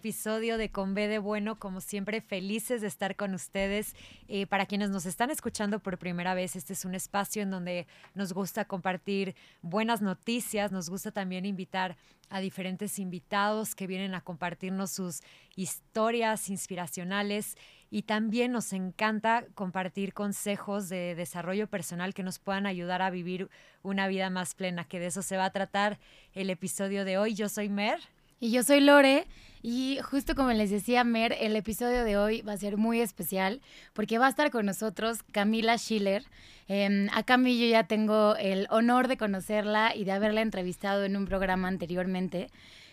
episodio de Con B de Bueno. Como siempre, felices de estar con ustedes. Eh, para quienes nos están escuchando por primera vez, este es un espacio en donde nos gusta compartir buenas noticias, nos gusta también invitar a diferentes invitados que vienen a compartirnos sus historias inspiracionales y también nos encanta compartir consejos de desarrollo personal que nos puedan ayudar a vivir una vida más plena, que de eso se va a tratar el episodio de hoy. Yo soy Mer. Y yo soy Lore. Y justo como les decía Mer, el episodio de hoy va a ser muy especial porque va a estar con nosotros Camila Schiller. Eh, a Cami yo ya tengo el honor de conocerla y de haberla entrevistado en un programa anteriormente.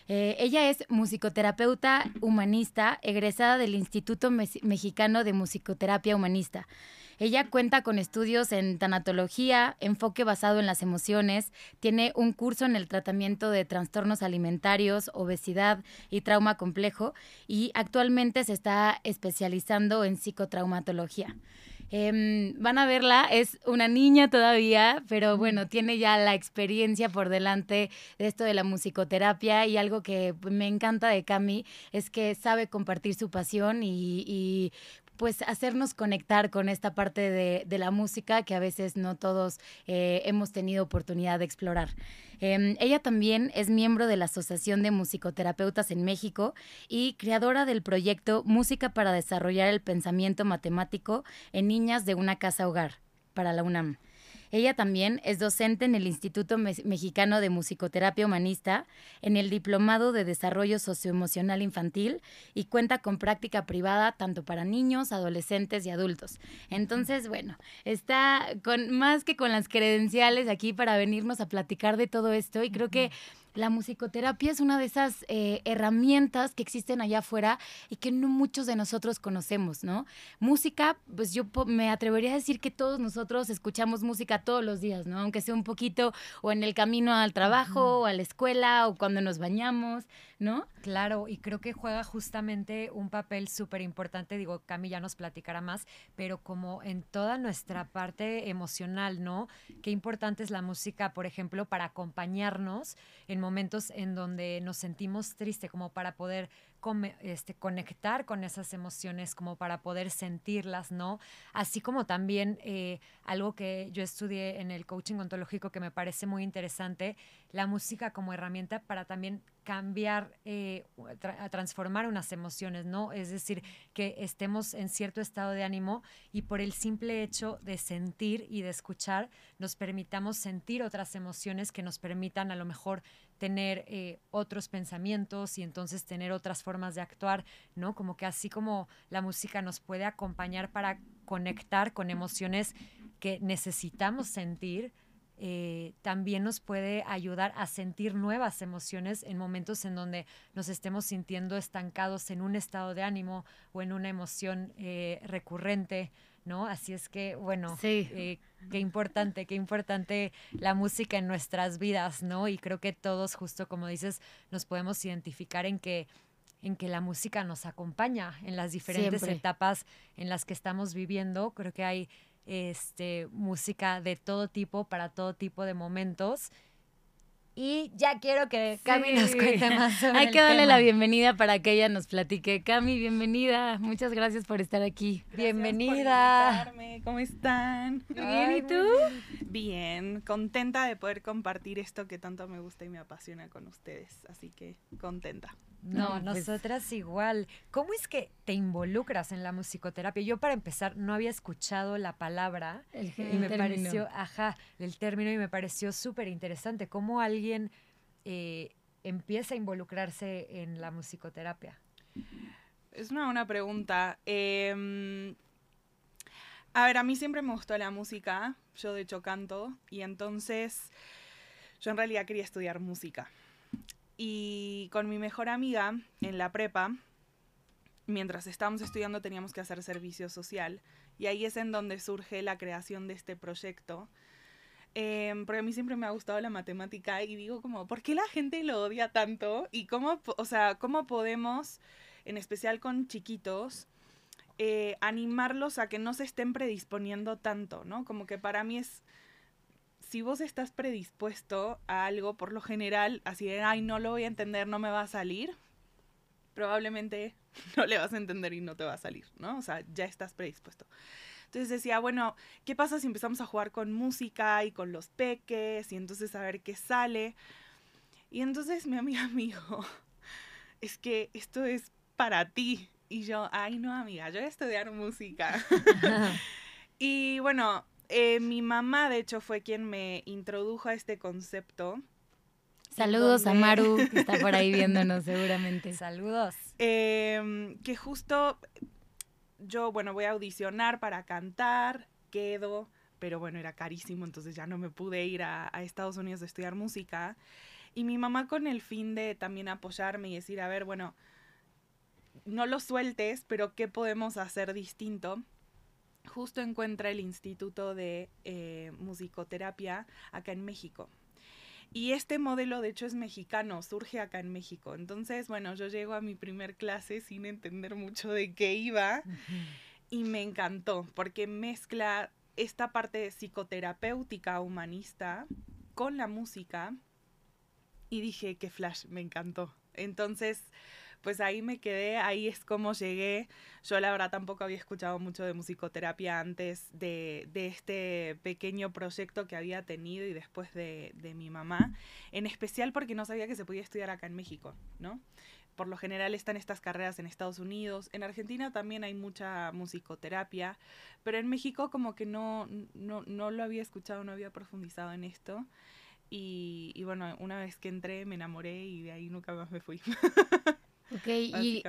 Eh, ella es musicoterapeuta humanista, egresada del Instituto Mexicano de Musicoterapia Humanista. Ella cuenta con estudios en tanatología, enfoque basado en las emociones, tiene un curso en el tratamiento de trastornos alimentarios, obesidad y trauma complejo y actualmente se está especializando en psicotraumatología. Em, van a verla, es una niña todavía, pero bueno, tiene ya la experiencia por delante de esto de la musicoterapia y algo que me encanta de Cami es que sabe compartir su pasión y, pues hacernos conectar con esta parte de, la música que a veces no todos eh, hemos tenido oportunidad de explorar. Em, ella también es miembro de la Asociación de Musicoterapeutas en México y creadora del proyecto Música para desarrollar el pensamiento matemático en niñas de una casa hogar para la UNAM. Ella también es docente en el Instituto Mexicano de Musicoterapia Humanista, en el Diplomado de Desarrollo Socioemocional Infantil y cuenta con práctica privada tanto para niños, adolescentes y adultos. Entonces, bueno, está con más que con las credenciales aquí para venirnos a platicar de todo esto y creo que la musicoterapia es una de esas eh, herramientas que existen allá afuera y que no muchos de nosotros conocemos, ¿no? Música, pues yo me atrevería a decir que todos nosotros escuchamos música todos los días, ¿no? Aunque sea un poquito o en el camino al trabajo o a la escuela o cuando nos bañamos, ¿no? Claro, y creo que juega justamente un papel súper importante, digo, Cami ya nos platicará más, pero como en toda nuestra parte emocional, ¿no? Qué importante es la música, por ejemplo, para acompañarnos en momentos en donde nos sentimos tristes, como para poder este, conectar con esas emociones, como para poder sentirlas, ¿no? Así como también eh, algo que yo estudié en el coaching ontológico que me parece muy interesante, la música como herramienta para también cambiar, eh, transformar unas emociones, ¿no? Es decir, que estemos en cierto estado de ánimo y por el simple hecho de sentir y de escuchar, nos permitamos sentir otras emociones que nos permitan a lo mejor tener eh, otros pensamientos y entonces tener otras formas de actuar, ¿no? Como que así como la música nos puede acompañar para conectar con emociones que necesitamos sentir, eh, también nos puede ayudar a sentir nuevas emociones en momentos en donde nos estemos sintiendo estancados en un estado de ánimo o en una emoción eh, recurrente, ¿no? Así es que, bueno, sí. Eh, qué importante, qué importante la música en nuestras vidas, ¿no? Y creo que todos, justo como dices, nos podemos identificar en que en que la música nos acompaña en las diferentes etapas en las que estamos viviendo. Creo que hay este, música de todo tipo para todo tipo de momentos y ya quiero que Cami nos cuente más sobre Hay que darle la bienvenida para que ella nos platique. Cami, bienvenida. Muchas gracias por estar aquí. bienvenida. ¿Cómo están? Bien, ¿y tú? Bien, contenta de poder compartir esto que tanto me gusta y me apasiona con ustedes. Así que contenta. No, pues nosotras igual. ¿Cómo es que te involucras en la musicoterapia? Yo para empezar no había escuchado la palabra y me pareció, ajá, el término y me pareció súper interesante. ¿Cómo alguien eh, empieza a involucrarse en la musicoterapia? Es una buena pregunta. Em, a ver, a mí siempre me gustó la música. Yo de hecho canto y entonces yo en realidad quería estudiar música. Y con mi mejor amiga en la prepa, mientras estábamos estudiando teníamos que hacer servicio social. Y ahí es en donde surge la creación de este proyecto. Em, porque a mí siempre me ha gustado la matemática y digo como, ¿por qué la gente lo odia tanto? Y cómo, o sea, cómo podemos, en especial con chiquitos, eh, animarlos a que no se estén predisponiendo tanto, ¿no? Como que para mí es si vos estás predispuesto a algo, por lo general, así de, ay, no lo voy a entender, no me va a salir, probablemente no le vas a entender y no te va a salir, ¿no? O sea, ya estás predispuesto. Entonces decía, bueno, ¿qué pasa si empezamos a jugar con música y con los peques y entonces a ver qué sale? Y entonces mi amiga me dijo, es que esto es para ti. Y yo, ay no amiga, yo voy a estudiar música. y bueno, eh, mi mamá de hecho fue quien me introdujo a este concepto. Saludos a Maru, que está por ahí viéndonos seguramente. Saludos. Em, que justo yo, bueno, voy a audicionar para cantar, quedo, pero bueno, era carísimo, entonces ya no me pude ir a, a Estados Unidos a estudiar música. Y mi mamá con el fin de también apoyarme y decir, a ver, bueno, no lo sueltes, pero ¿qué podemos hacer distinto? Justo encuentra el Instituto de eh, Musicoterapia acá en México. Y este modelo, de hecho, es mexicano, surge acá en México. Entonces, bueno, yo llego a mi primer clase sin entender mucho de qué iba y me encantó porque mezcla esta parte psicoterapéutica humanista con la música y dije, qué flash, me encantó. Entonces, pues ahí me quedé, ahí es como llegué. Yo la verdad tampoco había escuchado mucho de musicoterapia antes de, este pequeño proyecto que había tenido y después de, de mi mamá, en especial porque no sabía que se podía estudiar acá en México, ¿no? por lo general están estas carreras en Estados Unidos. En Argentina también hay mucha musicoterapia, pero en México como que no, no, no lo había escuchado, no había profundizado en esto. Y, y, bueno, una vez que entré me enamoré y de ahí nunca más me fui. Ok, y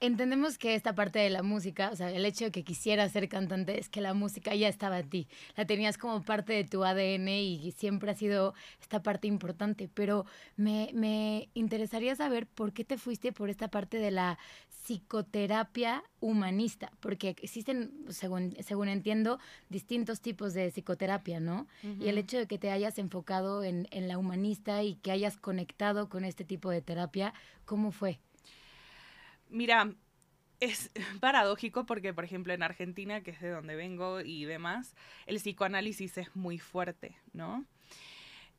entendemos que esta parte de la música, o sea, el hecho de que quisieras ser cantante es que la música ya estaba en ti, la tenías como parte de tu ADN y siempre ha sido esta parte importante, pero me, me interesaría saber por qué te fuiste por esta parte de la psicoterapia humanista, porque existen, según, según entiendo, distintos tipos de psicoterapia, ¿no? Y el hecho de que te hayas enfocado en, en la humanista y que hayas conectado con este tipo de terapia, ¿cómo fue? Mira, es paradójico porque, por ejemplo, en Argentina, que es de donde vengo y demás, el psicoanálisis es muy fuerte, ¿no?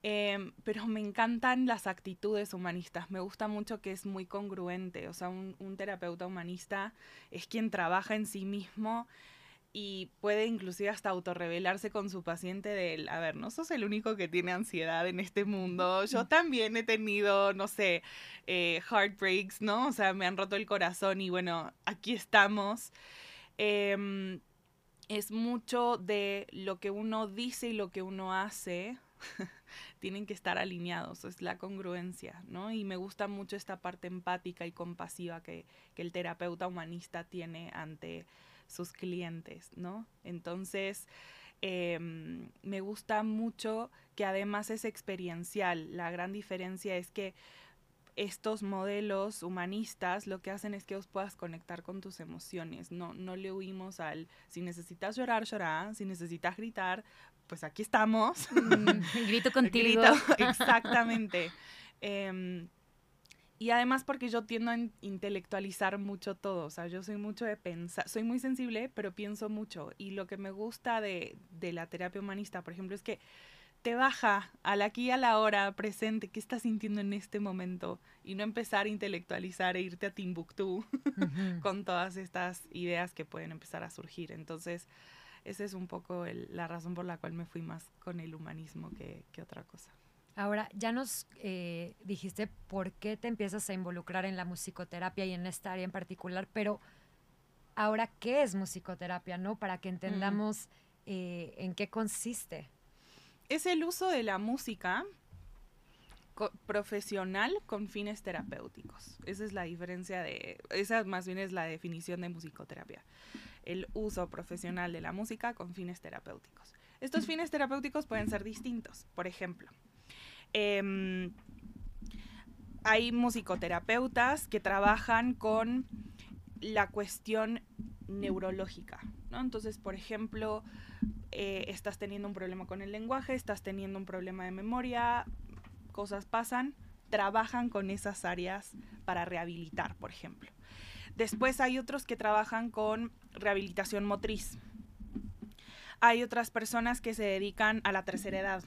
Em, pero me encantan las actitudes humanistas. Me gusta mucho que es muy congruente. O sea, un, un terapeuta humanista es quien trabaja en sí mismo y puede inclusive hasta autorrevelarse con su paciente del, a ver, no sos el único que tiene ansiedad en este mundo, yo también he tenido, no sé, eh, heartbreaks, ¿no? O sea, me han roto el corazón y bueno, aquí estamos. Em, es mucho de lo que uno dice y lo que uno hace. tienen que estar alineados, es la congruencia, ¿no? Y me gusta mucho esta parte empática y compasiva que, que el terapeuta humanista tiene ante sus clientes, ¿no? Entonces, em, me gusta mucho que además es experiencial. La gran diferencia es que estos modelos humanistas lo que hacen es que os puedas conectar con tus emociones. No, no le huimos al si necesitas llorar, llorar, si necesitas gritar, pues aquí estamos. Mm, grito contigo. exactamente. Em, y además porque yo tiendo a intelectualizar mucho todo, o sea, yo soy mucho de pensar, soy muy sensible, pero pienso mucho. Y lo que me gusta de, de la terapia humanista, por ejemplo, es que te baja al aquí y a la hora presente, qué estás sintiendo en este momento, y no empezar a intelectualizar e irte a Timbuktu con todas estas ideas que pueden empezar a surgir. Entonces, esa es un poco la razón por la cual me fui más con el humanismo que, que otra cosa. Ahora, ya nos eh, dijiste por qué te empiezas a involucrar en la musicoterapia y en esta área en particular, pero ahora, ¿qué es musicoterapia, no? Para que entendamos eh, en qué consiste. Es el uso de la música profesional con fines terapéuticos. Esa es la diferencia de, esa más bien es la definición de musicoterapia. El uso profesional de la música con fines terapéuticos. Estos fines terapéuticos pueden ser distintos. Por ejemplo, Em, hay musicoterapeutas que trabajan con la cuestión neurológica, ¿no? Entonces, por ejemplo, eh, estás teniendo un problema con el lenguaje, estás teniendo un problema de memoria, cosas pasan, trabajan con esas áreas para rehabilitar, por ejemplo. Después hay otros que trabajan con rehabilitación motriz. Hay otras personas que se dedican a la tercera edad,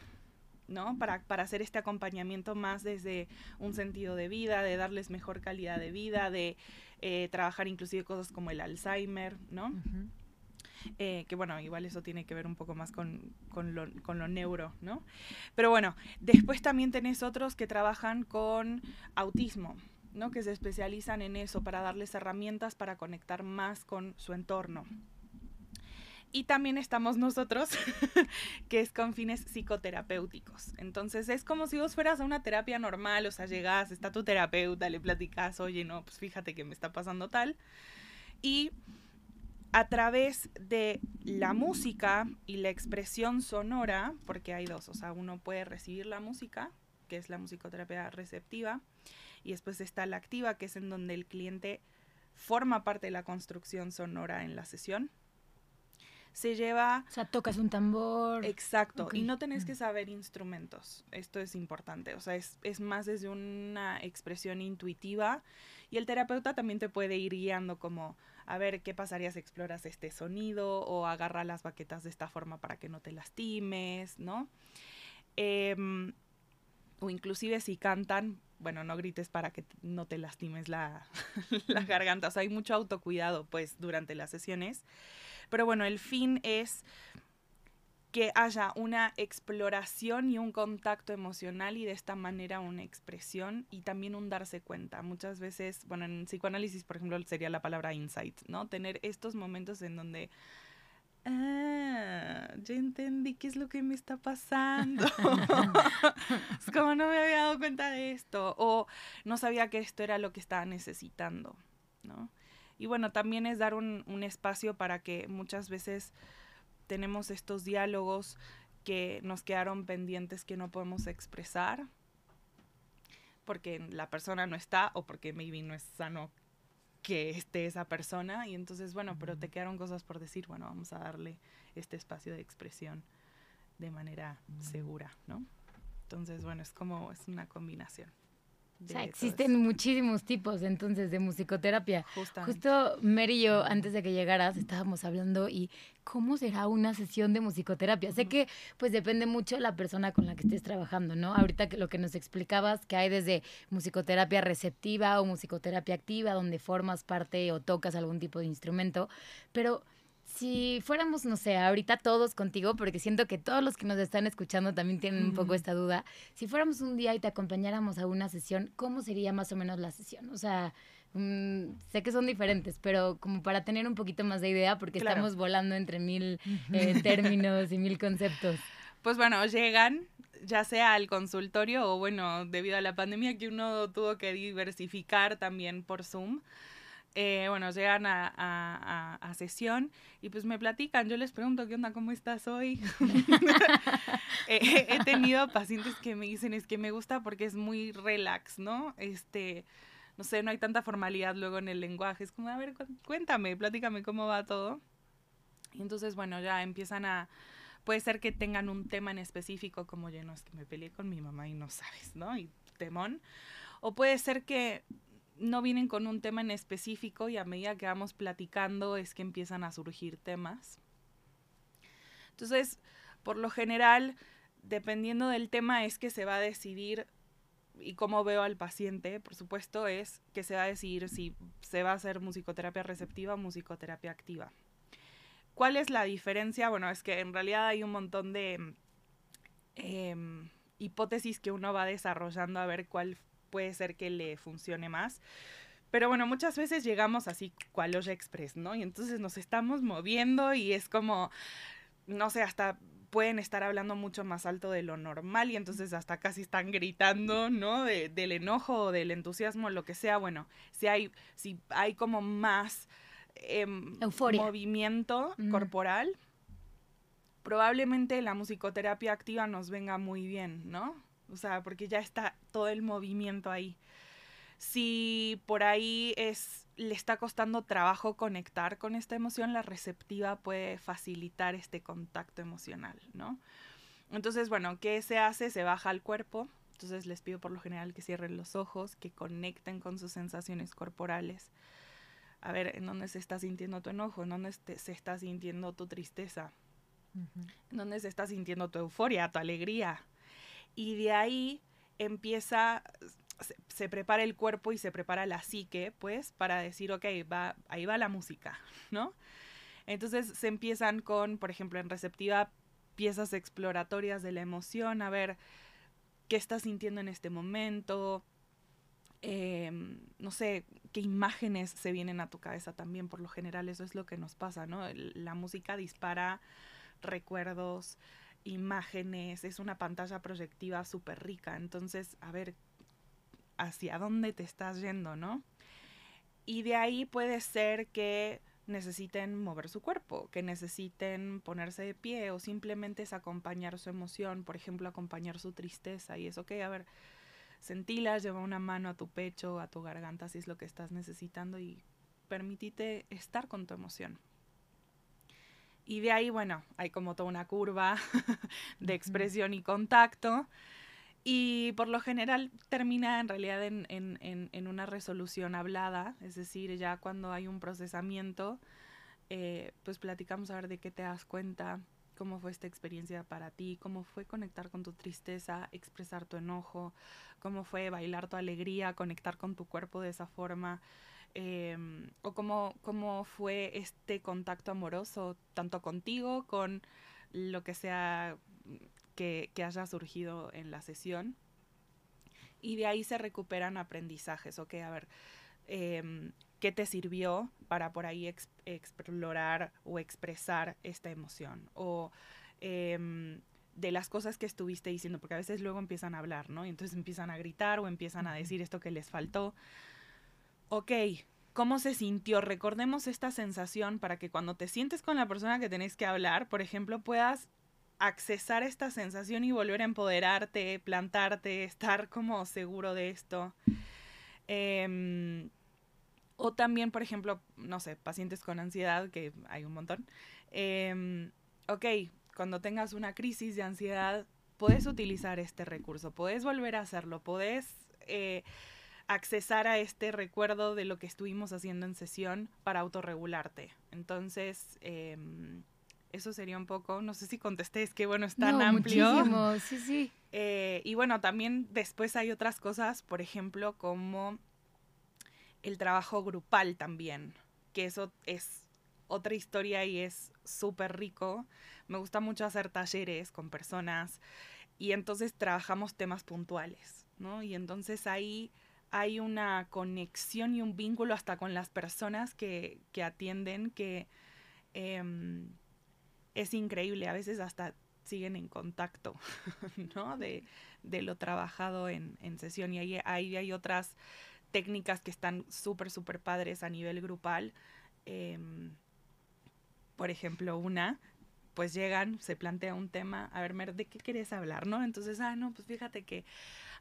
¿no? Para, para hacer este acompañamiento más desde un sentido de vida, de darles mejor calidad de vida, de eh, trabajar inclusive cosas como el Alzheimer, ¿no? Eh, que bueno, igual eso tiene que ver un poco más con, con, lo, con, lo, neuro, ¿no? Pero bueno, después también tenés otros que trabajan con autismo, ¿no? Que se especializan en eso para darles herramientas para conectar más con su entorno. Y también estamos nosotros, que es con fines psicoterapéuticos. Entonces es como si vos fueras a una terapia normal, o sea, llegás, está tu terapeuta, le platicas, oye, no, pues fíjate que me está pasando tal. Y a través de la música y la expresión sonora, porque hay dos, o sea, uno puede recibir la música, que es la musicoterapia receptiva, y después está la activa, que es en donde el cliente forma parte de la construcción sonora en la sesión. Se lleva... O sea, tocas un tambor. Exacto, y no tenés que saber instrumentos, esto es importante, o sea, es, es más desde una expresión intuitiva y el terapeuta también te puede ir guiando como a ver qué pasaría si exploras este sonido o agarra las baquetas de esta forma para que no te lastimes, ¿no? Em, o inclusive si cantan, bueno, no grites para que no te lastimes la, la garganta. O sea, hay mucho autocuidado, pues, durante las sesiones. Pero bueno, el fin es que haya una exploración y un contacto emocional y de esta manera una expresión y también un darse cuenta. Muchas veces, bueno, en psicoanálisis, por ejemplo, sería la palabra insight, ¿no? Tener estos momentos en donde, ah, ya entendí qué es lo que me está pasando. es como no me había dado cuenta de esto o no sabía que esto era lo que estaba necesitando, ¿no? Y bueno, también es dar un, un espacio para que muchas veces tenemos estos diálogos que nos quedaron pendientes que no podemos expresar porque la persona no está o porque maybe no es sano que esté esa persona y entonces bueno, pero te quedaron cosas por decir, bueno, vamos a darle este espacio de expresión de manera segura, ¿no? Entonces, bueno, es como es una combinación. O sea, existen muchísimos tipos entonces de musicoterapia. Justo Mary y yo, antes de que llegaras, estábamos hablando y cómo será una sesión de musicoterapia. Sé que pues depende mucho de la persona con la que estés trabajando, ¿no? Ahorita que lo que nos explicabas, que hay desde musicoterapia receptiva o musicoterapia activa, donde formas parte o tocas algún tipo de instrumento, pero si fuéramos, no sé, ahorita todos contigo, porque siento que todos los que nos están escuchando también tienen un poco esta duda, si fuéramos un día y te acompañáramos a una sesión, ¿cómo sería más o menos la sesión? O sea, mm, sé que son diferentes, pero como para tener un poquito más de idea, porque estamos volando entre mil eh, términos y mil conceptos. Pues bueno, llegan ya sea al consultorio o bueno, debido a la pandemia que uno tuvo que diversificar también por Zoom. Eh, bueno, llegan a, sesión y pues me platican, yo les pregunto, ¿qué onda? ¿Cómo estás hoy? Eh, he tenido pacientes que me dicen, es que me gusta porque es muy relax, ¿no? Este, no sé, no hay tanta formalidad luego en el lenguaje, es como, a ver, cuéntame, platícame cómo va todo. Y entonces, bueno, ya empiezan a, puede ser que tengan un tema en específico, como, yo no, es que me peleé con mi mamá y no sabes, ¿no? Y temón. O puede ser que no vienen con un tema en específico y a medida que vamos platicando es que empiezan a surgir temas. Entonces, por lo general, dependiendo del tema es que se va a decidir y cómo veo al paciente, por supuesto, es que se va a decidir si se va a hacer musicoterapia receptiva o musicoterapia activa. ¿Cuál es la diferencia? Bueno, es que en realidad hay un montón de em, hipótesis que uno va desarrollando a ver cuál puede ser que le funcione más. Pero bueno, muchas veces llegamos así cual los Express, ¿no? Y entonces nos estamos moviendo y es como, no sé, hasta pueden estar hablando mucho más alto de lo normal y entonces hasta casi están gritando, ¿no? del enojo o del entusiasmo, lo que sea. Bueno, si hay, si hay como más em, movimiento corporal, probablemente la musicoterapia activa nos venga muy bien, ¿no? O sea, porque ya está todo el movimiento ahí. Si por ahí es, le está costando trabajo conectar con esta emoción, la receptiva puede facilitar este contacto emocional, ¿no? Entonces, bueno, ¿qué se hace? Se baja al cuerpo. Entonces les pido por lo general que cierren los ojos, que conecten con sus sensaciones corporales. A ver, ¿en dónde se está sintiendo tu enojo? ¿En dónde se está sintiendo tu tristeza? ¿En dónde se está sintiendo tu euforia, tu alegría? Y de ahí empieza, se, prepara el cuerpo y se prepara la psique, pues, para decir, ok, va, ahí va la música, ¿no? Entonces se empiezan con, por ejemplo, en receptiva, piezas exploratorias de la emoción, a ver qué estás sintiendo en este momento, em, no sé, qué imágenes se vienen a tu cabeza también, por lo general eso es lo que nos pasa, ¿no? La música dispara recuerdos, imágenes, es una pantalla proyectiva súper rica, entonces, a ver, hacia dónde te estás yendo, ¿no? Y de ahí puede ser que necesiten mover su cuerpo, que necesiten ponerse de pie o simplemente es acompañar su emoción, por ejemplo, acompañar su tristeza y eso, ok, a ver, sentilas, lleva una mano a tu pecho, a tu garganta si es lo que estás necesitando y permitite estar con tu emoción. Y de ahí, bueno, hay como toda una curva de expresión y contacto. Y por lo general termina en realidad en, en, en, una resolución hablada, es decir, ya cuando hay un procesamiento, eh, pues platicamos a ver de qué te das cuenta, cómo fue esta experiencia para ti, cómo fue conectar con tu tristeza, expresar tu enojo, cómo fue bailar tu alegría, conectar con tu cuerpo de esa forma, em, o cómo, cómo fue este contacto amoroso, tanto contigo, con lo que sea que, haya surgido en la sesión. Y de ahí se recuperan aprendizajes, ok, a ver, em, ¿qué te sirvió para por ahí explorar o expresar esta emoción? O em, de las cosas que estuviste diciendo, porque a veces luego empiezan a hablar, ¿no? Y entonces empiezan a gritar o empiezan a decir esto que les faltó. Ok, ¿cómo se sintió? Recordemos esta sensación para que cuando te sientes con la persona que tenés que hablar, por ejemplo, puedas accesar esta sensación y volver a empoderarte, plantarte, estar como seguro de esto. Em, o también, por ejemplo, no sé, pacientes con ansiedad, que hay un montón. Em, ok, cuando tengas una crisis de ansiedad, puedes utilizar este recurso, puedes volver a hacerlo, puedes eh, accesar a este recuerdo de lo que estuvimos haciendo en sesión para autorregularte. Entonces, em, eso sería un poco, no sé si contesté, es que bueno, es tan amplio. Muchísimo, sí, sí. Eh, y bueno, también después hay otras cosas, por ejemplo, como el trabajo grupal también, que eso es otra historia y es súper rico. Me gusta mucho hacer talleres con personas y entonces trabajamos temas puntuales, ¿no? Y entonces ahí hay una conexión y un vínculo hasta con las personas que, que atienden que... Em, es increíble, a veces hasta siguen en contacto, ¿no? De, lo trabajado en, sesión. Y ahí, ahí, hay otras técnicas que están súper, súper padres a nivel grupal. Em, por ejemplo, una, pues llegan, se plantea un tema, a ver, Mer, ¿de qué quieres hablar, no? Entonces, ah, no, pues fíjate que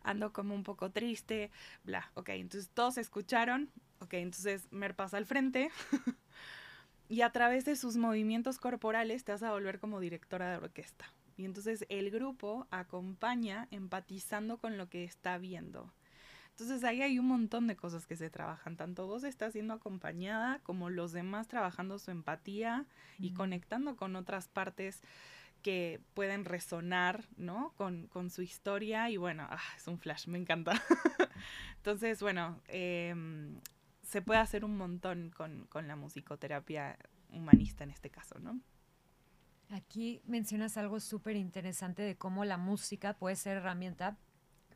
ando como un poco triste, bla, ok, entonces todos escucharon, ok, entonces Mer pasa al frente. y a través de sus movimientos corporales te vas a volver como directora de orquesta. Y entonces el grupo acompaña empatizando con lo que está viendo. Entonces ahí hay un montón de cosas que se trabajan. Tanto vos estás siendo acompañada como los demás trabajando su empatía y conectando con otras partes que pueden resonar, ¿no? Con, su historia y bueno, ah, es un flash, me encanta. Entonces, bueno, eh, se puede hacer un montón con, la musicoterapia humanista en este caso, ¿no? Aquí mencionas algo súper interesante de cómo la música puede ser herramienta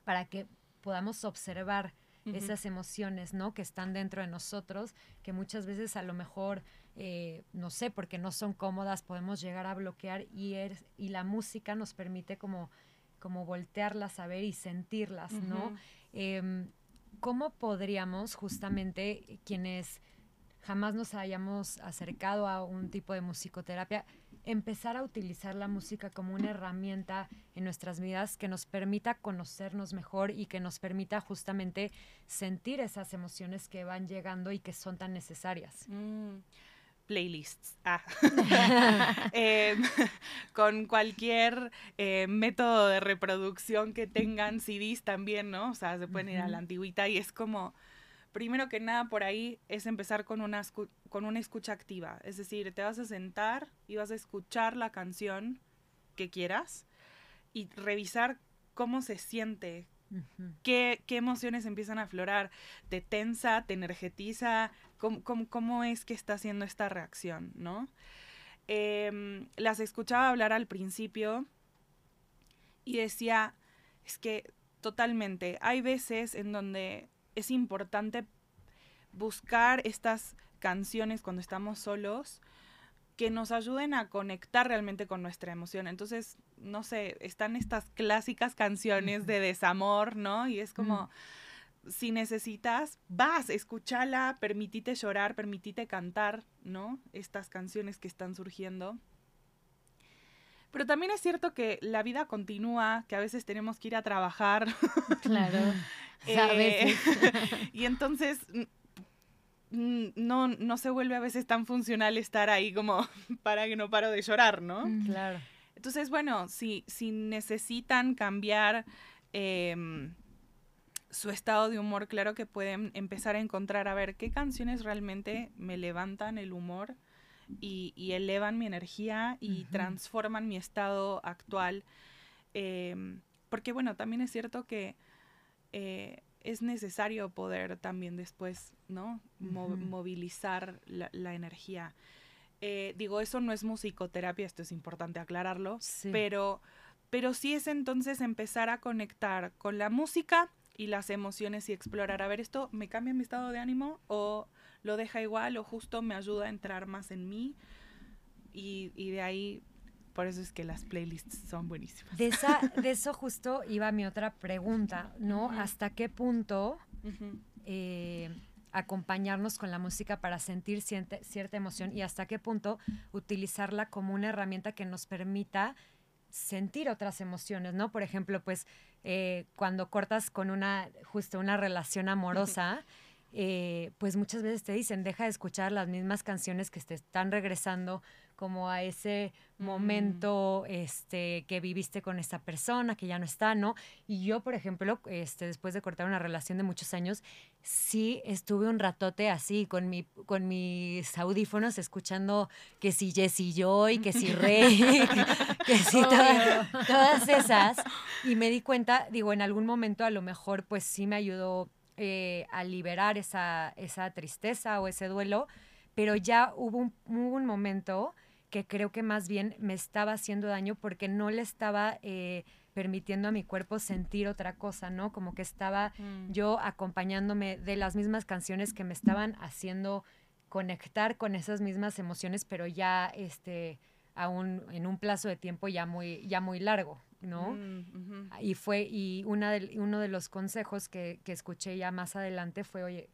para que podamos observar esas emociones, ¿no? Que están dentro de nosotros, que muchas veces a lo mejor, eh, no sé, porque no son cómodas, podemos llegar a bloquear y, y la música nos permite como, como voltearlas a ver y sentirlas, ¿no? ¿cómo podríamos justamente quienes jamás nos hayamos acercado a un tipo de musicoterapia, empezar a utilizar la música como una herramienta en nuestras vidas que nos permita conocernos mejor y que nos permita justamente sentir esas emociones que van llegando y que son tan necesarias. Mm playlists. Ah. Em, con cualquier eh, método de reproducción que tengan, CDs también, ¿no? O sea, se pueden ir a la antigüita y es como, primero que nada por ahí es empezar con una, con una escucha activa. Es decir, te vas a sentar y vas a escuchar la canción que quieras y revisar cómo se siente, ¿Qué, emociones empiezan a aflorar? ¿Te tensa? ¿Te energetiza? ¿Cómo, es que está haciendo esta reacción? ¿no? Em, las escuchaba hablar al principio y decía, es que totalmente, hay veces en donde es importante buscar estas canciones cuando estamos solos que nos ayuden a conectar realmente con nuestra emoción. Entonces, no sé, están estas clásicas canciones de desamor, ¿no? Y es como, si necesitas, vas, escúchala, permitite llorar, permitite cantar, ¿no? Estas canciones que están surgiendo. Pero también es cierto que la vida continúa, que a veces tenemos que ir a trabajar. Claro. Eh, y entonces no, no se vuelve a veces tan funcional estar ahí como para que no paro de llorar, ¿no? Claro. Entonces, bueno, si, si necesitan cambiar em, su estado de humor, claro que pueden empezar a encontrar a ver qué canciones realmente me levantan el humor y, elevan mi energía y transforman mi estado actual. Em, porque, bueno, también es cierto que eh, es necesario poder también después, ¿no? movilizar la, energía. Eh, digo, eso no es musicoterapia, esto es importante aclararlo, pero, pero sí es entonces empezar a conectar con la música y las emociones y explorar, a ver, esto me cambia mi estado de ánimo o lo deja igual o justo me ayuda a entrar más en mí y, y de ahí por eso es que las playlists son buenísimas. De, de eso justo iba mi otra pregunta, ¿no? ¿Hasta qué punto eh, acompañarnos con la música para sentir cierta emoción y hasta qué punto utilizarla como una herramienta que nos permita sentir otras emociones, ¿no? Por ejemplo, pues eh, cuando cortas con una, justo una relación amorosa, eh, pues muchas veces te dicen, deja de escuchar las mismas canciones que te están regresando como a ese mm. momento este, que viviste con esa persona que ya no está, ¿no? Y yo, por ejemplo, este, después de cortar una relación de muchos años, sí estuve un ratote así, con, mi, con mis audífonos, escuchando que si Jessie Joy, que si Rey, que si todas esas. Y me di cuenta, digo, en algún momento a lo mejor pues sí me ayudó eh, a liberar esa, esa tristeza o ese duelo, pero ya hubo un, hubo un momento que creo que más bien me estaba haciendo daño porque no le estaba eh, permitiendo a mi cuerpo sentir otra cosa, ¿no? Como que estaba mm. yo acompañándome de las mismas canciones que me estaban haciendo conectar con esas mismas emociones, pero ya este aún en un plazo de tiempo ya muy ya muy largo, ¿no? Mm, y fue y una de, uno de los consejos que, que escuché ya más adelante fue, oye,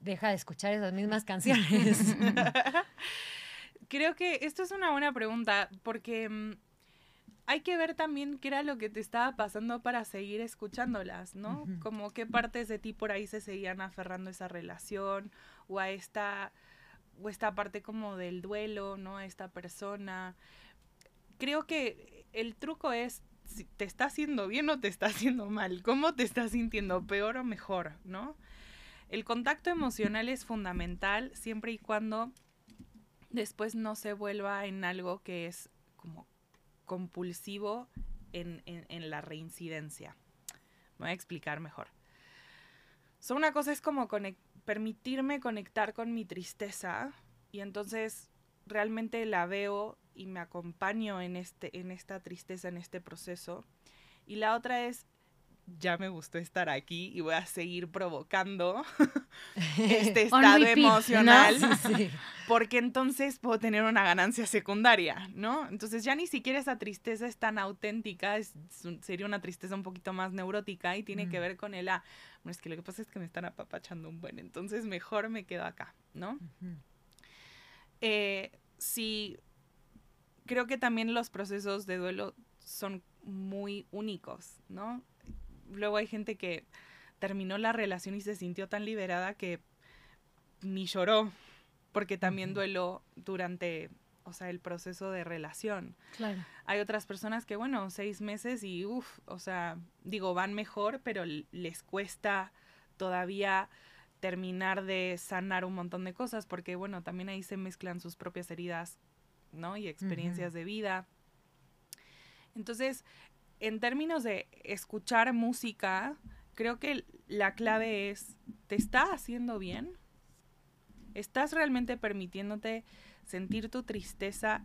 deja de escuchar esas mismas canciones. creo que esto es una buena pregunta porque mm, hay que ver también qué era lo que te estaba pasando para seguir escuchándolas, ¿no? Como qué partes de ti por ahí se seguían aferrando a esa relación o a esta esta parte como del duelo, ¿no? A esta persona. Creo que el truco es si te está haciendo bien o te está haciendo mal, cómo te estás sintiendo, peor o mejor, ¿no? El contacto emocional es fundamental siempre y cuando después no se vuelva en algo que es como compulsivo en, la reincidencia. Me voy a explicar mejor. So, una cosa es como permitirme conectar con mi tristeza y entonces realmente la veo y me acompaño en, este, en esta tristeza, en este proceso. Y la otra es ya me gustó estar aquí y voy a seguir provocando este estado emocional porque entonces puedo tener una ganancia secundaria, ¿no? Entonces ya ni siquiera esa tristeza es tan auténtica, es, sería una tristeza un poquito más neurótica y tiene que mm. ver con el, ah, bueno, es que lo que pasa es que me están apapachando un buen, entonces mejor me quedo acá, ¿no? Eh, sí, creo que también los procesos de duelo son muy únicos, ¿no? Luego hay gente que terminó la relación y se sintió tan liberada que ni lloró, porque también duelo durante, o sea, el proceso de relación. Claro. Hay otras personas que, bueno, seis meses y, uff, o sea, digo, van mejor, pero les cuesta todavía terminar de sanar un montón de cosas, porque, bueno, también ahí se mezclan sus propias heridas, ¿no? Y experiencias de vida. Entonces, en términos de escuchar música, creo que la clave es, ¿te está haciendo bien? ¿Estás realmente permitiéndote sentir tu tristeza?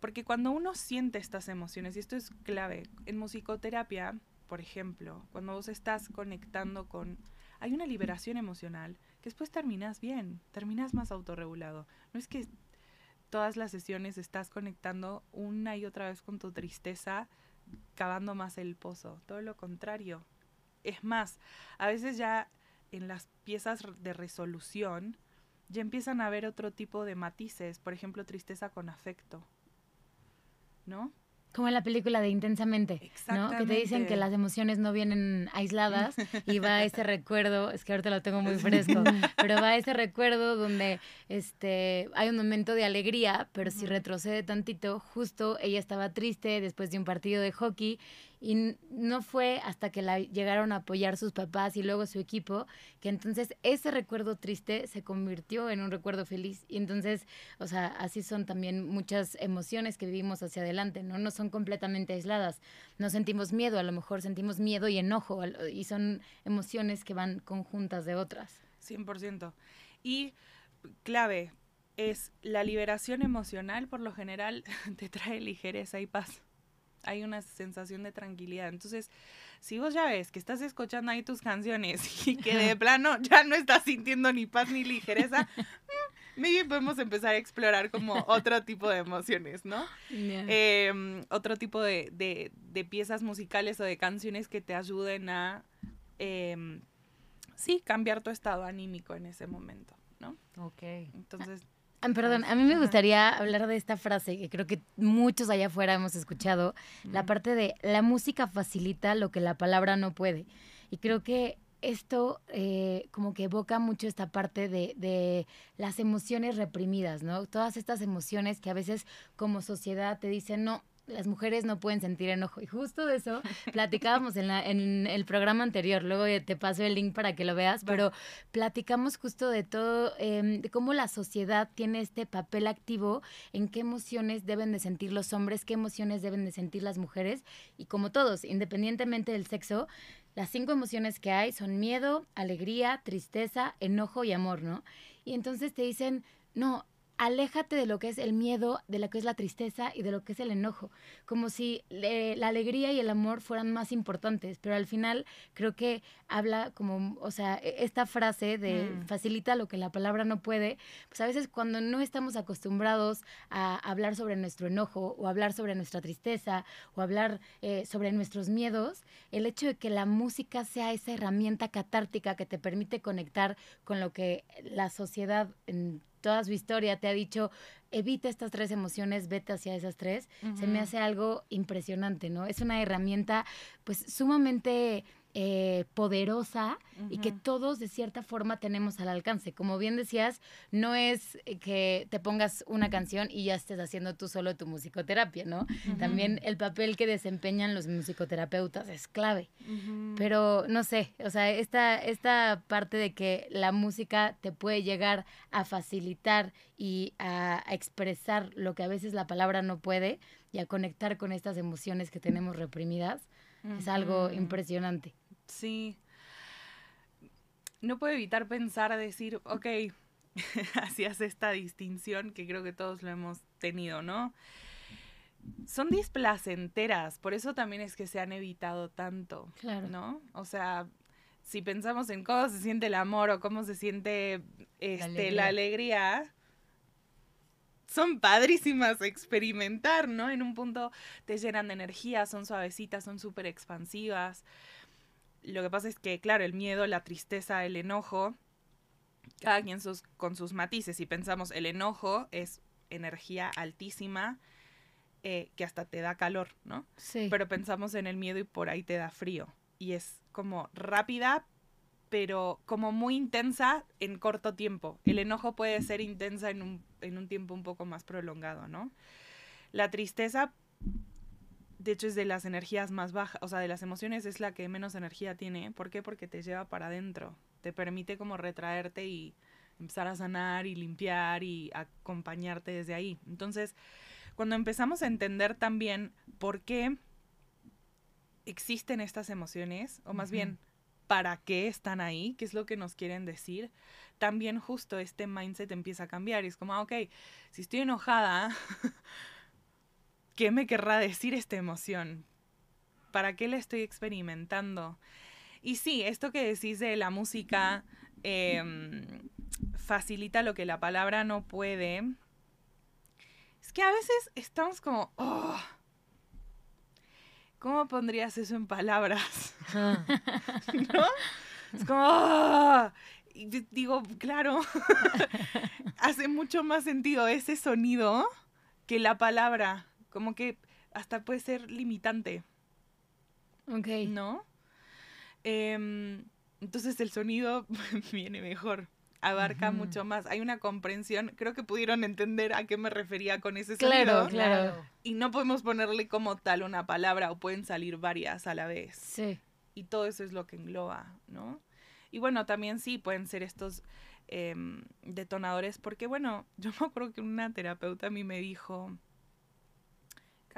Porque cuando uno siente estas emociones, y esto es clave, en musicoterapia, por ejemplo, cuando vos estás conectando con... Hay una liberación emocional que después terminas bien, terminas más autorregulado. No es que todas las sesiones estás conectando una y otra vez con tu tristeza, cavando más el pozo. Todo lo contrario. Es más, a veces ya en las piezas de resolución ya empiezan a haber otro tipo de matices, por ejemplo, tristeza con afecto. ¿No? Como en la película de Intensamente, ¿no? Que te dicen que las emociones no vienen aisladas y va ese recuerdo, es que ahorita lo tengo muy fresco, pero va ese recuerdo donde este, hay un momento de alegría, pero si retrocede tantito, justo ella estaba triste después de un partido de hockey y no fue hasta que la llegaron a apoyar sus papás y luego su equipo, que entonces ese recuerdo triste se convirtió en un recuerdo feliz. Y entonces, o sea, así son también muchas emociones que vivimos hacia adelante, ¿no? No son completamente aisladas. No sentimos miedo, a lo mejor sentimos miedo y enojo, y son emociones que van conjuntas de otras. 100%. Y clave, es la liberación emocional, por lo general, te trae ligereza y paz hay una sensación de tranquilidad. Entonces, si vos ya ves que estás escuchando ahí tus canciones y que de plano ya no estás sintiendo ni paz ni ligereza, mm, maybe podemos empezar a explorar como otro tipo de emociones, ¿no? Em, otro tipo de, de, piezas musicales o de canciones que te ayuden a, eh, sí, cambiar tu estado anímico en ese momento, ¿no? Ok. Entonces... Perdón, a mí me gustaría hablar de esta frase que creo que muchos allá afuera hemos escuchado, la parte de la música facilita lo que la palabra no puede. Y creo que esto eh, como que evoca mucho esta parte de, de, las emociones reprimidas, ¿no? Todas estas emociones que a veces como sociedad te dicen, no, las mujeres no pueden sentir enojo. Y justo de eso platicábamos en, la, en el programa anterior. Luego te paso el link para que lo veas. Pero platicamos justo de todo, em, de cómo la sociedad tiene este papel activo en qué emociones deben de sentir los hombres, qué emociones deben de sentir las mujeres. Y como todos, independientemente del sexo, las cinco emociones que hay son miedo, alegría, tristeza, enojo y amor, ¿no? Y entonces te dicen, no, aléjate de lo que es el miedo, de lo que es la tristeza y de lo que es el enojo, como si la alegría y el amor fueran más importantes, pero al final creo que habla como, o sea, e, esta frase de mm. facilita lo que la palabra no puede, pues a veces cuando no estamos acostumbrados a hablar sobre nuestro enojo o hablar sobre nuestra tristeza o hablar eh, sobre nuestros miedos, el hecho de que la música sea esa herramienta catártica que te permite conectar con lo que la sociedad en toda su historia te ha dicho, evita estas tres emociones, vete hacia esas tres, se me hace algo impresionante, ¿no? Es una herramienta pues sumamente eh, poderosa y que todos de cierta forma tenemos al alcance. Como bien decías, no es que te pongas una canción y ya estés haciendo tú solo tu musicoterapia, ¿no? También el papel que desempeñan los musicoterapeutas es clave. Pero no sé, o sea, esta, esta parte de que la música te puede llegar a facilitar y a, expresar lo que a veces la palabra no puede y a conectar con estas emociones que tenemos reprimidas. Es algo impresionante. Sí. No puedo evitar pensar, decir, ok, hacías esta distinción que creo que todos lo hemos tenido, ¿no? Son displacenteras, por eso también es que se han evitado tanto, claro. ¿no? O sea, si pensamos en cómo se siente el amor o cómo se siente este, la alegría, son padrísimas experimentar, ¿no? En un punto te llenan de energía, son suavecitas, son súper expansivas. Lo que pasa es que, claro, el miedo, la tristeza, el enojo, cada quien sus, con sus matices. Si pensamos, el enojo es energía altísima eh, que hasta te da calor, ¿no? Sí. Pero pensamos en el miedo y por ahí te da frío. Y es como rápida, pero como muy intensa en corto tiempo. El enojo puede ser intensa en un, en un tiempo un poco más prolongado, ¿no? La tristeza de hecho es de las energías más bajas, o sea, de las emociones es la que menos energía tiene. ¿Por qué? Porque te lleva para adentro, te permite como retraerte y empezar a sanar y limpiar y acompañarte desde ahí. Entonces, cuando empezamos a entender también por qué existen estas emociones, o más bien, para qué están ahí, qué es lo que nos quieren decir, también justo este mindset empieza a cambiar. Y es como, ah, ok, si estoy enojada, ¿qué me querrá decir esta emoción? ¿Para qué la estoy experimentando? Y sí, esto que decís de la música em, facilita lo que la palabra no puede. Es que a veces estamos como, oh, ¿cómo pondrías eso en palabras? ¿No? Es como, oh, y digo, claro, hace mucho más sentido ese sonido que la palabra. Como que hasta puede ser limitante. Ok. ¿No? Em, entonces el sonido viene mejor, abarca mucho más. Hay una comprensión, creo que pudieron entender a qué me refería con ese sonido. Claro, claro. Y no podemos ponerle como tal una palabra o pueden salir varias a la vez. Sí. Y todo eso es lo que engloba, ¿no? Y bueno, también sí pueden ser estos em, detonadores, porque bueno, yo me acuerdo que una terapeuta a mí me dijo,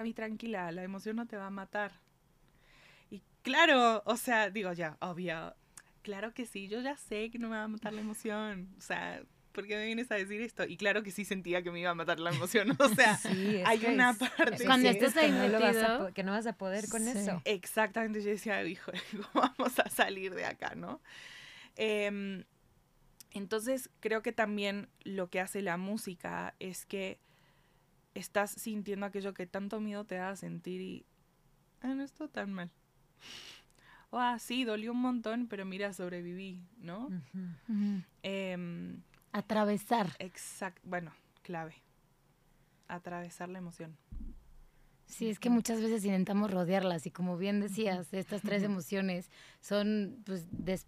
Cami, tranquila, la emoción no te va a matar. Y claro, o sea, digo ya, obvio, claro que sí, yo ya sé que no me va a matar la emoción. O sea, ¿por qué me vienes a decir esto? Y claro que sí sentía que me iba a matar la emoción. O sea, hay una parte. Cuando estés ahí que no, vas a, que no vas a poder con eso. Exactamente, yo decía, hijo, ¿cómo vamos a salir de acá, no? Em, entonces, creo que también lo que hace la música es que estás sintiendo aquello que tanto miedo te da a sentir y ah, no estoy tan mal. O ah, sí, dolió un montón, pero mira, sobreviví, ¿no? Em, Atravesar. Exacto, bueno, clave. Atravesar la emoción. Sí, es que muchas veces intentamos rodearlas y como bien decías, estas tres emociones son pues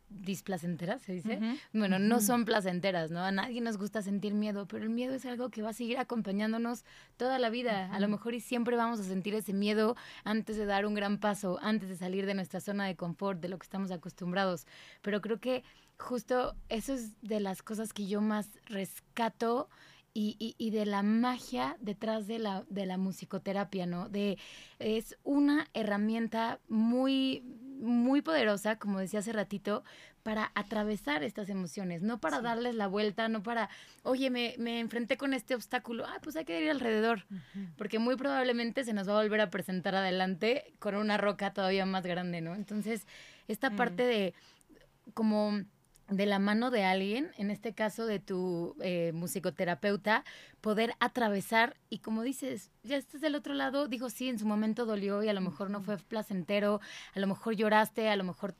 displacenteras, se dice. Bueno, no son placenteras, ¿no? A nadie nos gusta sentir miedo, pero el miedo es algo que va a seguir acompañándonos toda la vida. A lo mejor y siempre vamos a sentir ese miedo antes de dar un gran paso, antes de salir de nuestra zona de confort, de lo que estamos acostumbrados. Pero creo que justo eso es de las cosas que yo más rescato y, y, de la magia detrás de la, de la musicoterapia, ¿no? De, es una herramienta muy, muy poderosa, como decía hace ratito, para atravesar estas emociones, no para darles la vuelta, no para, oye, me, me, enfrenté con este obstáculo, ah, pues hay que ir alrededor, porque muy probablemente se nos va a volver a presentar adelante con una roca todavía más grande, ¿no? Entonces, esta mm. parte de como de la mano de alguien, en este caso de tu eh, musicoterapeuta, poder atravesar y como dices, ya estás del otro lado, digo, sí, en su momento dolió y a lo mejor no fue placentero, a lo mejor lloraste, a lo mejor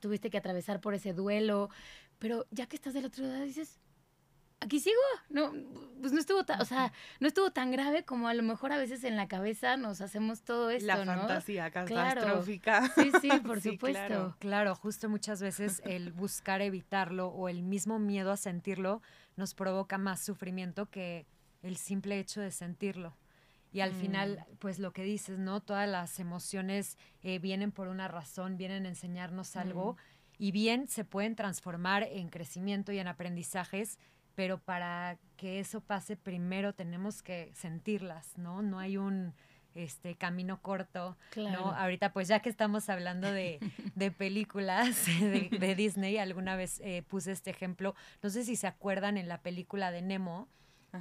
tuviste que atravesar por ese duelo, pero ya que estás del otro lado dices, aquí sigo. No, pues no estuvo tan, o sea, no estuvo tan grave como a lo mejor a veces en la cabeza nos hacemos todo esto, la fantasía catastrófica. Sí, sí, por supuesto. Claro. claro, justo muchas veces el buscar evitarlo o el mismo miedo a sentirlo nos provoca más sufrimiento que el simple hecho de sentirlo. Y al final, mm. pues lo que dices, ¿no? Todas las emociones eh, vienen por una razón, vienen a enseñarnos algo mm. y bien se pueden transformar en crecimiento y en aprendizajes pero para que eso pase primero tenemos que sentirlas, ¿no? No hay un este camino corto, ¿no? Ahorita pues ya que estamos hablando de, películas de, Disney, alguna vez eh, puse este ejemplo, no sé si se acuerdan en la película de Nemo,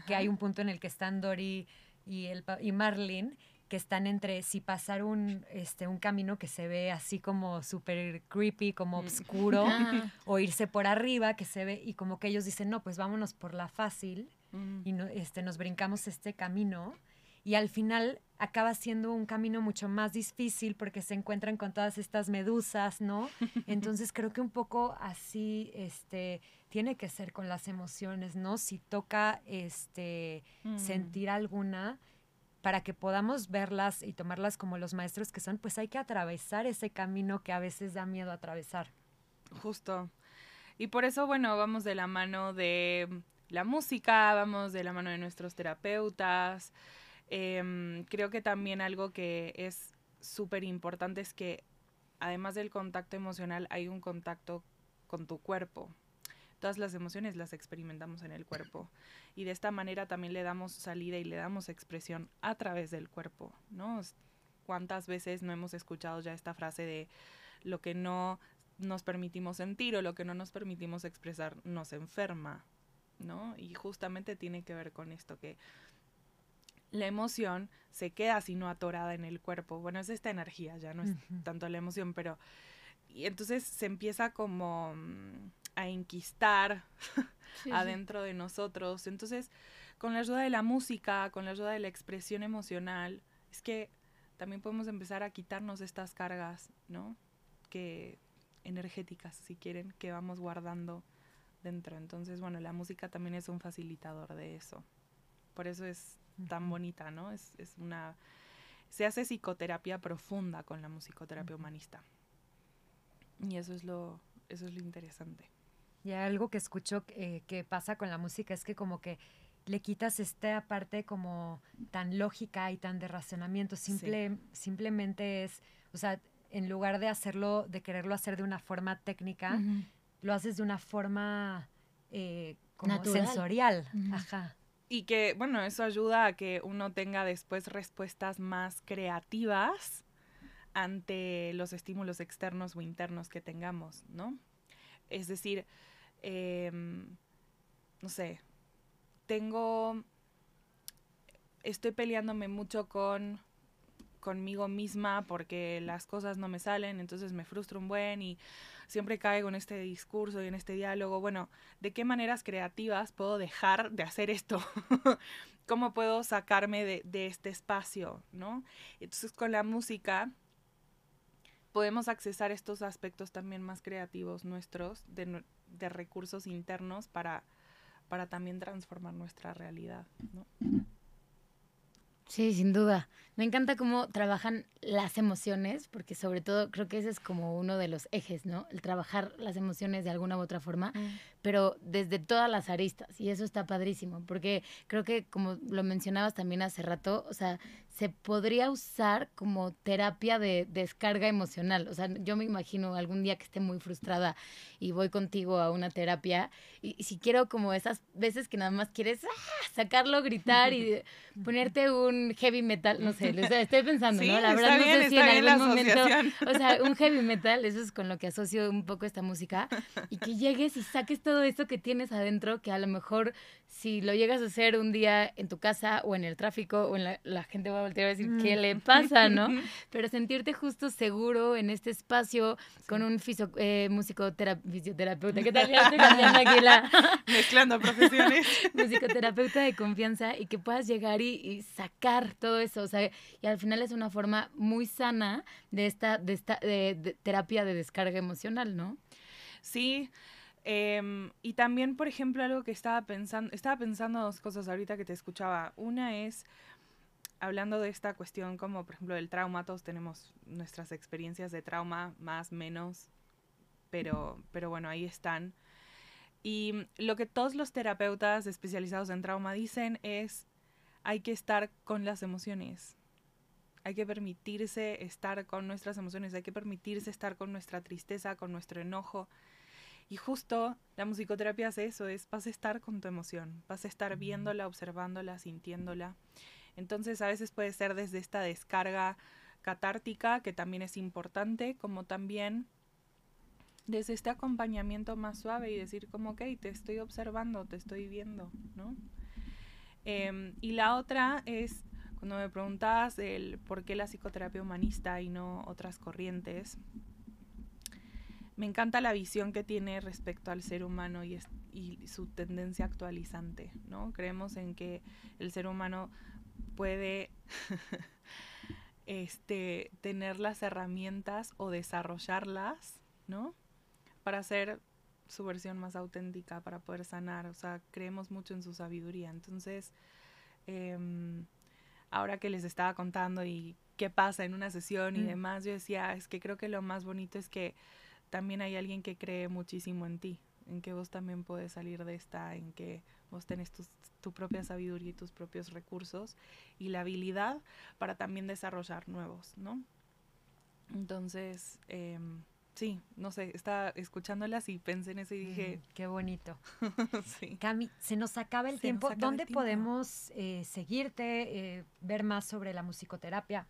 que hay un punto en el que están Dory y, el, y Marlin que están entre si pasar un, este, un camino que se ve así como súper creepy, como mm. oscuro, o irse por arriba que se ve y como que ellos dicen, no, pues vámonos por la fácil mm. y no, este, nos brincamos este camino y al final acaba siendo un camino mucho más difícil porque se encuentran con todas estas medusas, ¿no? Entonces creo que un poco así este tiene que ser con las emociones, ¿no? Si toca este mm. sentir alguna, para que podamos verlas y tomarlas como los maestros que son, pues hay que atravesar ese camino que a veces da miedo atravesar. Justo. Y por eso, bueno, vamos de la mano de la música, vamos de la mano de nuestros terapeutas. Em, creo que también algo que es súper importante es que además del contacto emocional hay un contacto con tu cuerpo todas las emociones las experimentamos en el cuerpo. Y de esta manera también le damos salida y le damos expresión a través del cuerpo, ¿no? ¿Cuántas veces no hemos escuchado ya esta frase de lo que no nos permitimos sentir o lo que no nos permitimos expresar nos enferma, ¿no? Y justamente tiene que ver con esto que la emoción se queda sino atorada en el cuerpo. Bueno, es esta energía, ya no es tanto la emoción, pero y entonces se empieza como mm, a enquistar adentro de nosotros. Entonces, con la ayuda de la música, con la ayuda de la expresión emocional, es que también podemos empezar a quitarnos estas cargas, ¿no? Que energéticas, si quieren, que vamos guardando dentro. Entonces, bueno, la música también es un facilitador de eso. Por eso es tan bonita, ¿no? Es, es una... Se hace psicoterapia profunda con la musicoterapia humanista. Y eso es lo, eso es lo interesante. Y algo que escucho eh, que pasa con la música es que como que le quitas esta parte como tan lógica y tan de razonamiento. Simple, Simplemente es, o sea, en lugar de hacerlo, de quererlo hacer de una forma técnica, lo haces de una forma eh, como sensorial. Ajá. Y que, bueno, eso ayuda a que uno tenga después respuestas más creativas ante los estímulos externos o internos que tengamos, ¿no? Es decir, em, no sé, tengo, estoy peleándome mucho con conmigo misma porque las cosas no me salen, entonces me frustro un buen y siempre caigo en este discurso y en este diálogo. Bueno, ¿de qué maneras creativas puedo dejar de hacer esto? ¿Cómo puedo sacarme de, de, este espacio? ¿no? Entonces con la música podemos accesar estos aspectos también más creativos nuestros, de, de recursos internos para, para también transformar nuestra realidad. ¿no? Sí, sin duda. Me encanta cómo trabajan las emociones, porque sobre todo creo que ese es como uno de los ejes, ¿no? El trabajar las emociones de alguna u otra forma, mm. pero desde todas las aristas. Y eso está padrísimo, porque creo que como lo mencionabas también hace rato, o sea, se podría usar como terapia de descarga emocional. O sea, yo me imagino algún día que esté muy frustrada y voy contigo a una terapia y, si quiero como esas veces que nada más quieres ¡ah! sacarlo, gritar y ponerte un heavy metal, no sé, estoy pensando, ¿no? La verdad no sé si en algún momento, o sea, un heavy metal, eso es con lo que asocio un poco esta música y que llegues y saques todo eso que tienes adentro que a lo mejor si lo llegas a hacer un día en tu casa o en el tráfico o en la, la gente va a voltear a decir, ¿qué le pasa, no? Pero sentirte justo seguro en este espacio con un fisio, eh, fisioterapeuta, ¿qué tal? Ya estoy aquí la... Mezclando profesiones. musicoterapeuta de confianza y que puedas llegar y, sacar todo eso, o sea, y al final es una forma muy sana de esta, de esta de terapia de descarga emocional, ¿no? Sí, Em, y también, por ejemplo, algo que estaba pensando, estaba pensando dos cosas ahorita que te escuchaba. Una es, hablando de esta cuestión como, por ejemplo, del trauma, todos tenemos nuestras experiencias de trauma, más, menos, pero, pero bueno, ahí están. Y lo que todos los terapeutas especializados en trauma dicen es, hay que estar con las emociones. Hay que permitirse estar con nuestras emociones, hay que permitirse estar con nuestra tristeza, con nuestro enojo y justo la musicoterapia hace eso, es vas a estar con tu emoción, vas a estar viéndola, observándola, sintiéndola. Entonces a veces puede ser desde esta descarga catártica, que también es importante, como también desde este acompañamiento más suave y decir como, ok, te estoy observando, te estoy viendo, ¿no? Em, y la otra es, cuando me preguntabas el por qué la psicoterapia humanista y no otras corrientes, me encanta la visión que tiene respecto al ser humano y, su tendencia actualizante, ¿no? Creemos en que el ser humano puede este, tener las herramientas o desarrollarlas, ¿no? Para ser su versión más auténtica, para poder sanar. O sea, creemos mucho en su sabiduría. Entonces, em, ahora que les estaba contando y qué pasa en una sesión y mm. demás, yo decía, es que creo que lo más bonito es que también hay alguien que cree muchísimo en ti, en que vos también puedes salir de esta, en que vos tenés tu propia sabiduría y tus propios recursos y la habilidad para también desarrollar nuevos, ¿no? Entonces, em, sí, no sé, estaba escuchándolas y pensé en eso y dije... qué bonito. sí. Cami, se nos acaba el tiempo. ¿Dónde podemos eh, seguirte, eh, ver más sobre la musicoterapia?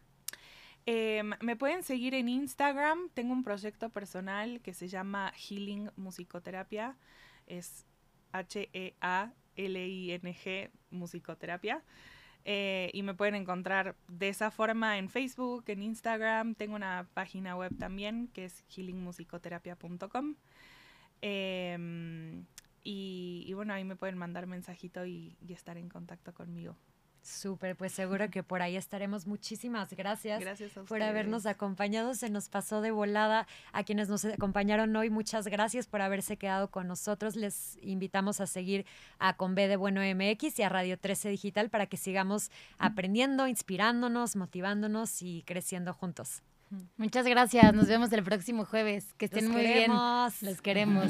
Em, me pueden seguir en Instagram. Tengo un proyecto personal que se llama Healing Musicoterapia. Es H-E-A-L-I-N-G Musicoterapia. Eh, y me pueden encontrar de esa forma en Facebook, en Instagram. Tengo una página web también que es healingmusicoterapia.com. Em, y, bueno, ahí me pueden mandar mensajito y estar en contacto conmigo. Súper, pues seguro que por ahí estaremos. Muchísimas gracias, gracias por habernos acompañado. Se nos pasó de volada a quienes nos acompañaron hoy. Muchas gracias por haberse quedado con nosotros. Les invitamos a seguir a Con B de Bueno MX y a Radio 13 Digital para que sigamos aprendiendo, inspirándonos, motivándonos y creciendo juntos. Muchas gracias. Nos vemos el próximo jueves. Que estén muy bien. Los queremos.